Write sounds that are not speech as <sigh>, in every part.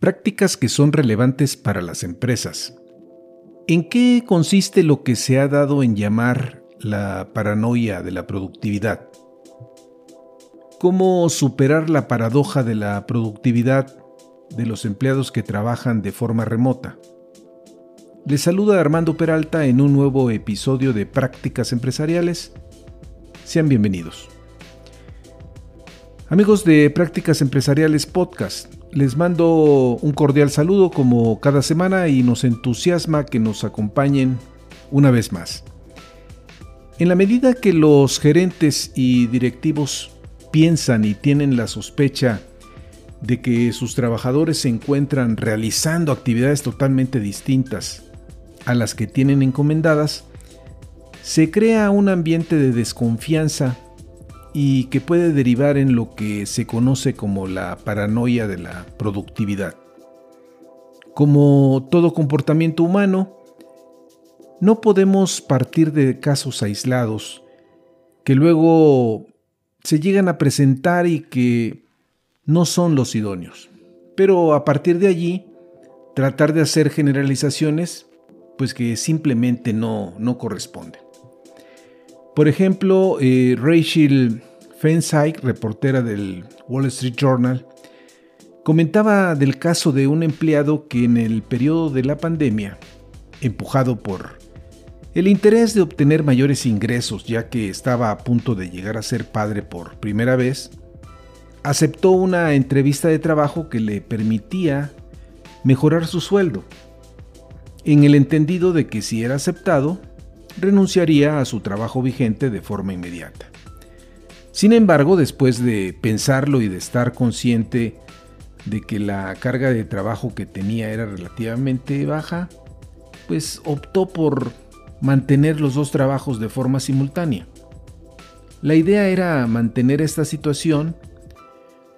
Prácticas que son relevantes para las empresas. ¿En qué consiste lo que se ha dado en llamar la paranoia de la productividad? ¿Cómo superar la paradoja de la productividad de los empleados que trabajan de forma remota? Les saluda Armando Peralta en un nuevo episodio de Prácticas Empresariales. Sean bienvenidos. Amigos de Prácticas Empresariales Podcast, les mando un cordial saludo como cada semana y nos entusiasma que nos acompañen una vez más. En la medida que los gerentes y directivos piensan y tienen la sospecha de que sus trabajadores se encuentran realizando actividades totalmente distintas a las que tienen encomendadas, se crea un ambiente de desconfianza y que puede derivar en lo que se conoce como la paranoia de la productividad. Como todo comportamiento humano, no podemos partir de casos aislados que luego se llegan a presentar y que no son los idóneos. Pero a partir de allí, tratar de hacer generalizaciones, pues que simplemente no, no corresponden. Por ejemplo, eh, Rachel Feinstein, reportera del Wall Street Journal, comentaba del caso de un empleado que en el periodo de la pandemia, empujado por el interés de obtener mayores ingresos ya que estaba a punto de llegar a ser padre por primera vez, aceptó una entrevista de trabajo que le permitía mejorar su sueldo, en el entendido de que si era aceptado, renunciaría a su trabajo vigente de forma inmediata. Sin embargo, después de pensarlo y de estar consciente de que la carga de trabajo que tenía era relativamente baja, pues optó por mantener los dos trabajos de forma simultánea. La idea era mantener esta situación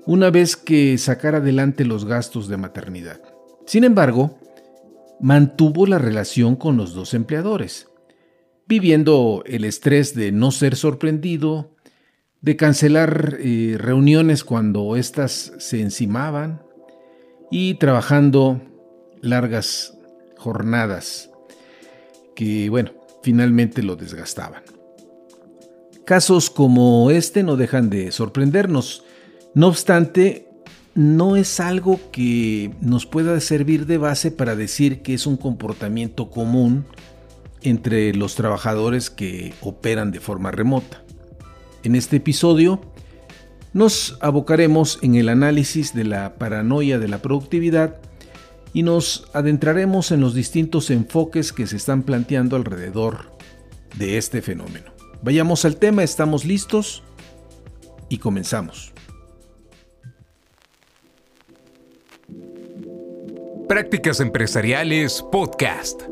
una vez que sacara adelante los gastos de maternidad. Sin embargo, mantuvo la relación con los dos empleadores, viviendo el estrés de no ser sorprendido, de cancelar eh, reuniones cuando éstas se encimaban y trabajando largas jornadas que, bueno, finalmente lo desgastaban. Casos como este no dejan de sorprendernos. No obstante, no es algo que nos pueda servir de base para decir que es un comportamiento común entre los trabajadores que operan de forma remota. En este episodio nos abocaremos en el análisis de la paranoia de la productividad y nos adentraremos en los distintos enfoques que se están planteando alrededor de este fenómeno. Vayamos al tema, estamos listos y comenzamos. Prácticas Empresariales Podcast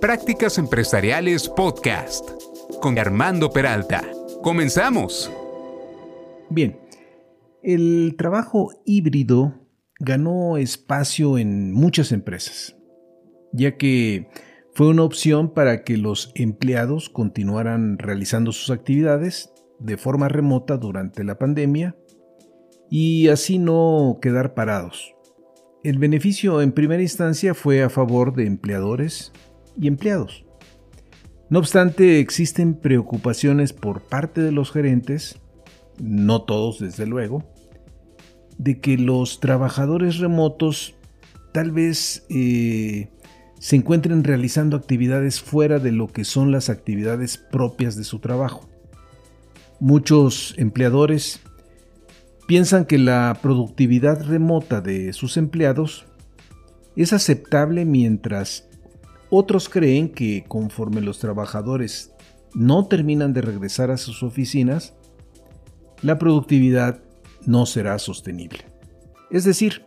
Prácticas Empresariales Podcast con Armando Peralta. Comenzamos. Bien, el trabajo híbrido ganó espacio en muchas empresas, ya que fue una opción para que los empleados continuaran realizando sus actividades de forma remota durante la pandemia y así no quedar parados. El beneficio en primera instancia fue a favor de empleadores, y empleados. No obstante, existen preocupaciones por parte de los gerentes, no todos desde luego, de que los trabajadores remotos tal vez eh, se encuentren realizando actividades fuera de lo que son las actividades propias de su trabajo. Muchos empleadores piensan que la productividad remota de sus empleados es aceptable mientras Otros creen que conforme los trabajadores no terminan de regresar a sus oficinas, la productividad no será sostenible. Es decir,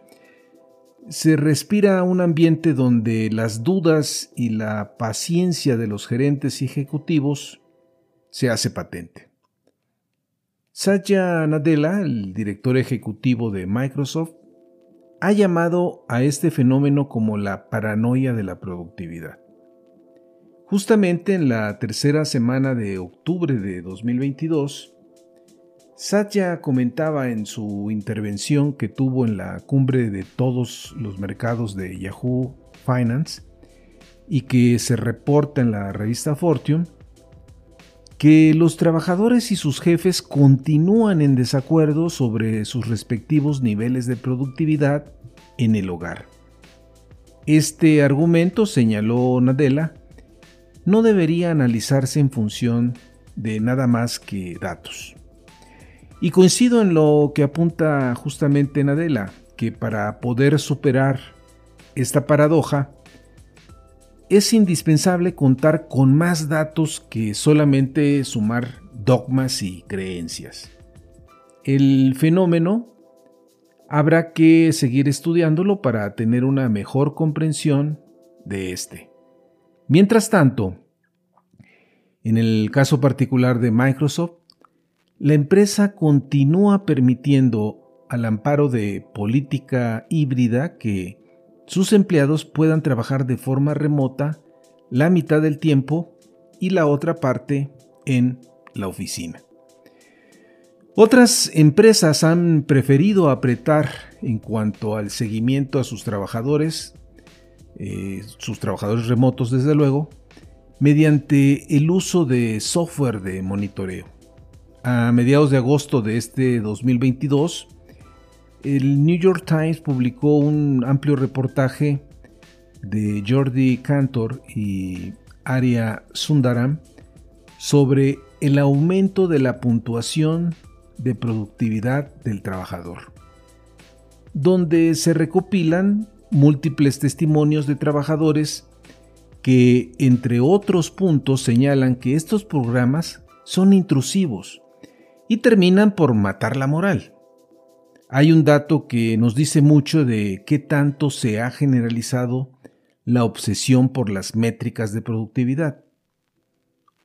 se respira un ambiente donde las dudas y la paciencia de los gerentes y ejecutivos se hace patente. Satya Nadella, el director ejecutivo de Microsoft, ha llamado a este fenómeno como la paranoia de la productividad. Justamente en la tercera semana de octubre de 2022, Satya comentaba en su intervención que tuvo en la cumbre de todos los mercados de Yahoo Finance y que se reporta en la revista Fortune, que los trabajadores y sus jefes continúan en desacuerdo sobre sus respectivos niveles de productividad en el hogar. Este argumento, señaló Nadella, no debería analizarse en función de nada más que datos. Y coincido en lo que apunta justamente Nadella, que para poder superar esta paradoja, es indispensable contar con más datos que solamente sumar dogmas y creencias. El fenómeno habrá que seguir estudiándolo para tener una mejor comprensión de este. Mientras tanto, en el caso particular de Microsoft, la empresa continúa permitiendo al amparo de política híbrida que sus empleados puedan trabajar de forma remota la mitad del tiempo y la otra parte en la oficina. Otras empresas han preferido apretar en cuanto al seguimiento a sus trabajadores, eh, sus trabajadores remotos desde luego, mediante el uso de software de monitoreo a mediados de agosto de este 2022, el New York Times publicó un amplio reportaje de Jordi Cantor y Arya Sundaram sobre el aumento de la puntuación de productividad del trabajador, donde se recopilan múltiples testimonios de trabajadores que, entre otros puntos, señalan que estos programas son intrusivos y terminan por matar la moral. Hay un dato que nos dice mucho de qué tanto se ha generalizado la obsesión por las métricas de productividad.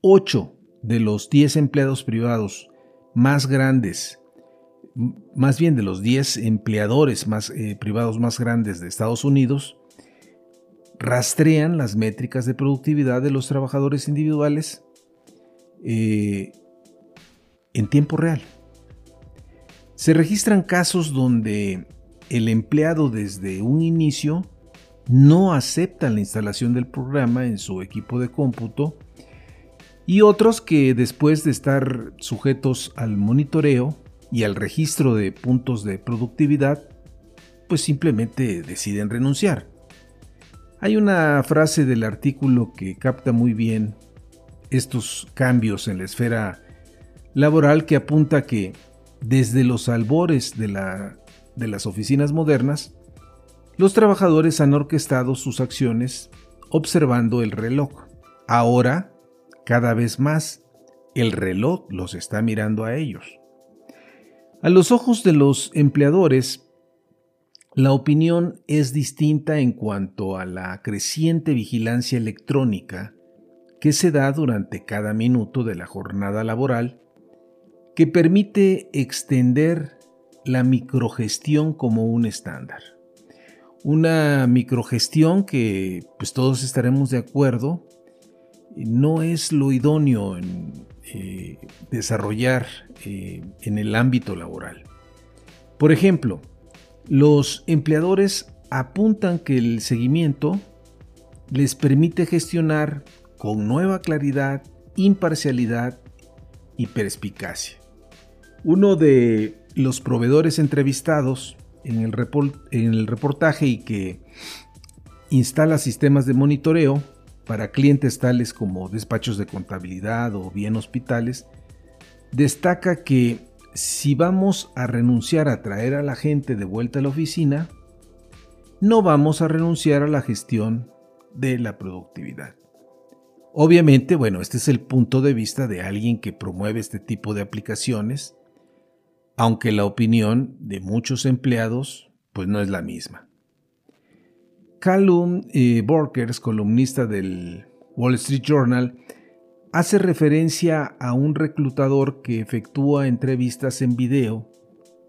8 de los 10 empleados privados más grandes, más bien de los 10 empleadores más, eh, privados más grandes de Estados Unidos, rastrean las métricas de productividad de los trabajadores individuales eh, en tiempo real. Se registran casos donde el empleado desde un inicio no acepta la instalación del programa en su equipo de cómputo y otros que después de estar sujetos al monitoreo y al registro de puntos de productividad, pues simplemente deciden renunciar. Hay una frase del artículo que capta muy bien estos cambios en la esfera laboral que apunta que desde los albores de, la, de las oficinas modernas, los trabajadores han orquestado sus acciones observando el reloj. Ahora, cada vez más, el reloj los está mirando a ellos. A los ojos de los empleadores, la opinión es distinta en cuanto a la creciente vigilancia electrónica que se da durante cada minuto de la jornada laboral que permite extender la microgestión como un estándar. Una microgestión que pues todos estaremos de acuerdo no es lo idóneo en eh, desarrollar eh, en el ámbito laboral. Por ejemplo, los empleadores apuntan que el seguimiento les permite gestionar con nueva claridad, imparcialidad y perspicacia. Uno de los proveedores entrevistados en el, reportaje y que instala sistemas de monitoreo para clientes tales como despachos de contabilidad o bien hospitales, destaca que si vamos a renunciar a traer a la gente de vuelta a la oficina, no vamos a renunciar a la gestión de la productividad. Obviamente, bueno, este es el punto de vista de alguien que promueve este tipo de aplicaciones, aunque la opinión de muchos empleados pues no es la misma. Callum eh, Borkers, columnista del Wall Street Journal, hace referencia a un reclutador que efectúa entrevistas en video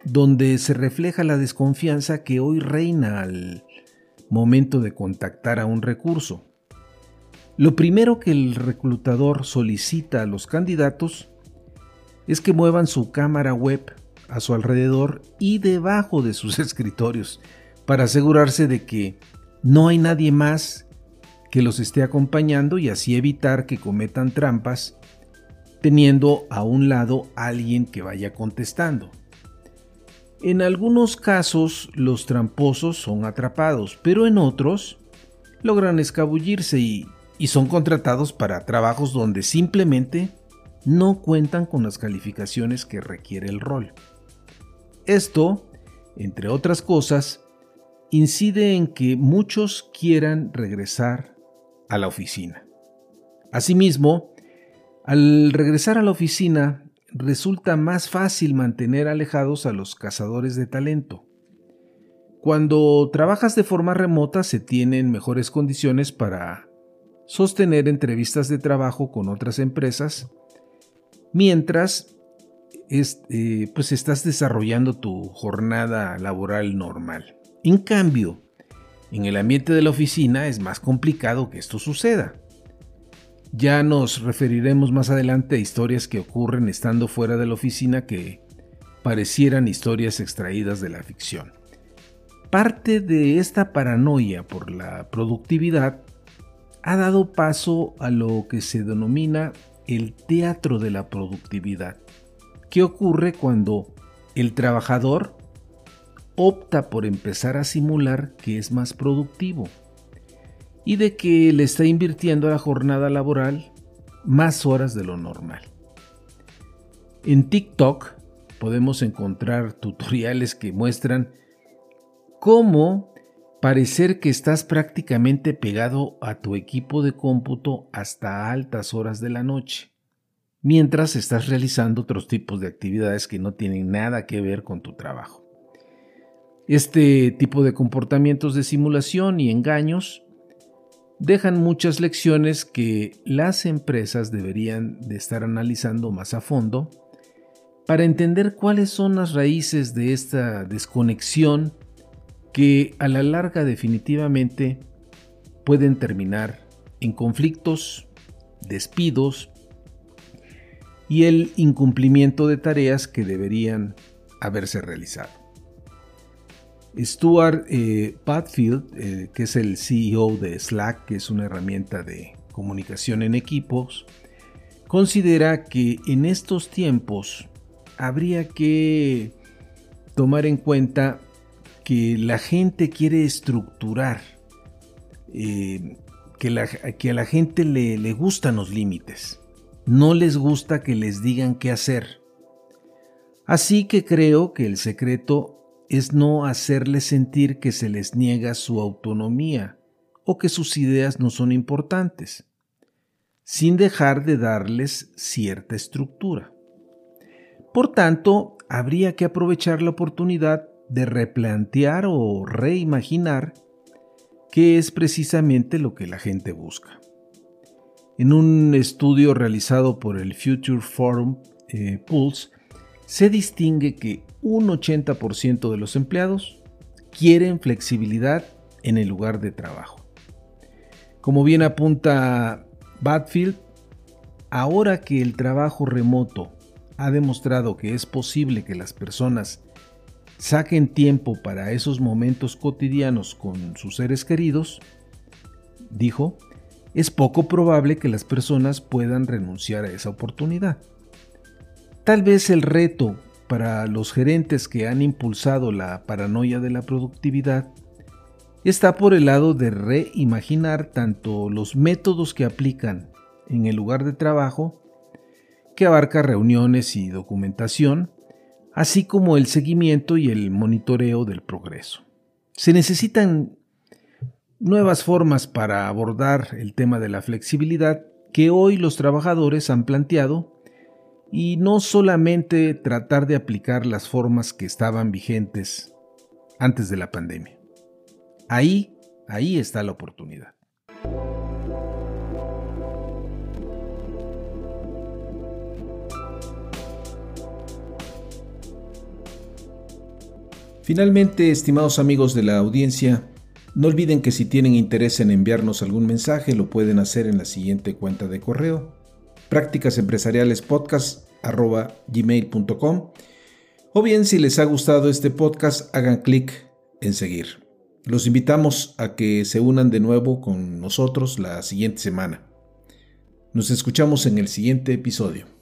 donde se refleja la desconfianza que hoy reina al momento de contactar a un recurso. Lo primero que el reclutador solicita a los candidatos es que muevan su cámara web a su alrededor y debajo de sus <laughs> escritorios para asegurarse de que no hay nadie más que los esté acompañando y así evitar que cometan trampas teniendo a un lado alguien que vaya contestando. En algunos casos los tramposos son atrapados, pero en otros logran escabullirse y, y son contratados para trabajos donde simplemente no cuentan con las calificaciones que requiere el rol. Esto, entre otras cosas, incide en que muchos quieran regresar a la oficina. Asimismo, al regresar a la oficina, resulta más fácil mantener alejados a los cazadores de talento. Cuando trabajas de forma remota se tienen mejores condiciones para sostener entrevistas de trabajo con otras empresas, mientras eh, pues estás desarrollando tu jornada laboral normal. En cambio, en el ambiente de la oficina es más complicado que esto suceda. Ya nos referiremos más adelante a historias que ocurren estando fuera de la oficina que parecieran historias extraídas de la ficción. Parte de esta paranoia por la productividad ha dado paso a lo que se denomina el teatro de la productividad. ¿Qué ocurre cuando el trabajador opta por empezar a simular que es más productivo y de que le está invirtiendo a la jornada laboral más horas de lo normal? En TikTok podemos encontrar tutoriales que muestran cómo parecer que estás prácticamente pegado a tu equipo de cómputo hasta altas horas de la noche mientras estás realizando otros tipos de actividades que no tienen nada que ver con tu trabajo. Este tipo de comportamientos de simulación y engaños dejan muchas lecciones que las empresas deberían de estar analizando más a fondo para entender cuáles son las raíces de esta desconexión que a la larga definitivamente pueden terminar en conflictos, despidos y el incumplimiento de tareas que deberían haberse realizado. Stuart eh, Padfield, eh, que es el CEO de Slack, que es una herramienta de comunicación en equipos, considera que en estos tiempos habría que tomar en cuenta que la gente quiere estructurar, eh, que, a la gente le, le gustan los límites no les gusta que les digan qué hacer. Así que creo que el secreto es no hacerles sentir que se les niega su autonomía o que sus ideas no son importantes, sin dejar de darles cierta estructura. Por tanto, habría que aprovechar la oportunidad de replantear o reimaginar qué es precisamente lo que la gente busca. En un estudio realizado por el Future Forum eh, Pulse, se distingue que un 80% de los empleados quieren flexibilidad en el lugar de trabajo. Como bien apunta Badfield, ahora que el trabajo remoto ha demostrado que es posible que las personas saquen tiempo para esos momentos cotidianos con sus seres queridos, dijo, es poco probable que las personas puedan renunciar a esa oportunidad. Tal vez el reto para los gerentes que han impulsado la paranoia de la productividad está por el lado de reimaginar tanto los métodos que aplican en el lugar de trabajo, que abarca reuniones y documentación, así como el seguimiento y el monitoreo del progreso. Se necesitan nuevas formas para abordar el tema de la flexibilidad que hoy los trabajadores han planteado y no solamente tratar de aplicar las formas que estaban vigentes antes de la pandemia. Ahí, ahí está la oportunidad. Finalmente, estimados amigos de la audiencia, no olviden que si tienen interés en enviarnos algún mensaje lo pueden hacer en la siguiente cuenta de correo prácticasempresarialespodcast.gmail.com o bien si les ha gustado este podcast hagan clic en seguir. Los invitamos a que se unan de nuevo con nosotros la siguiente semana. Nos escuchamos en el siguiente episodio.